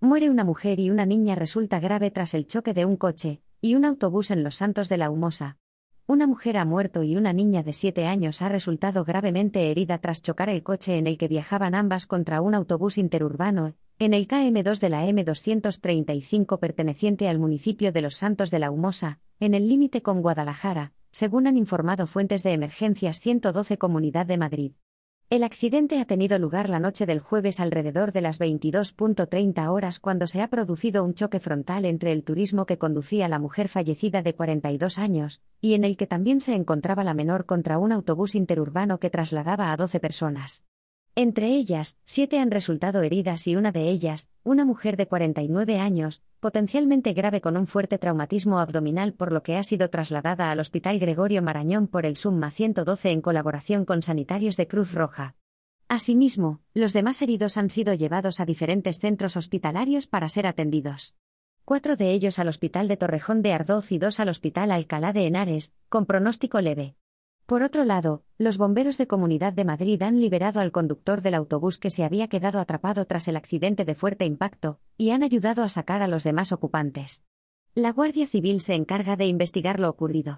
Muere una mujer y una niña resulta grave tras el choque de un coche y un autobús en Los Santos de la Humosa. Una mujer ha muerto y una niña de 7 años ha resultado gravemente herida tras chocar el coche en el que viajaban ambas contra un autobús interurbano, en el KM2 de la M235 perteneciente al municipio de Los Santos de la Humosa, en el límite con Guadalajara, según han informado fuentes de Emergencias 112 Comunidad de Madrid. El accidente ha tenido lugar la noche del jueves alrededor de las 22.30 horas cuando se ha producido un choque frontal entre el turismo que conducía la mujer fallecida de 42 años, y en el que también se encontraba la menor contra un autobús interurbano que trasladaba a 12 personas. Entre ellas, siete han resultado heridas y una de ellas, una mujer de 49 años, potencialmente grave con un fuerte traumatismo abdominal por lo que ha sido trasladada al Hospital Gregorio Marañón por el SUMMA 112 en colaboración con sanitarios de Cruz Roja. Asimismo, los demás heridos han sido llevados a diferentes centros hospitalarios para ser atendidos. Cuatro de ellos al Hospital de Torrejón de Ardoz y dos al Hospital Alcalá de Henares, con pronóstico leve. Por otro lado, los bomberos de Comunidad de Madrid han liberado al conductor del autobús que se había quedado atrapado tras el accidente de fuerte impacto, y han ayudado a sacar a los demás ocupantes. La Guardia Civil se encarga de investigar lo ocurrido.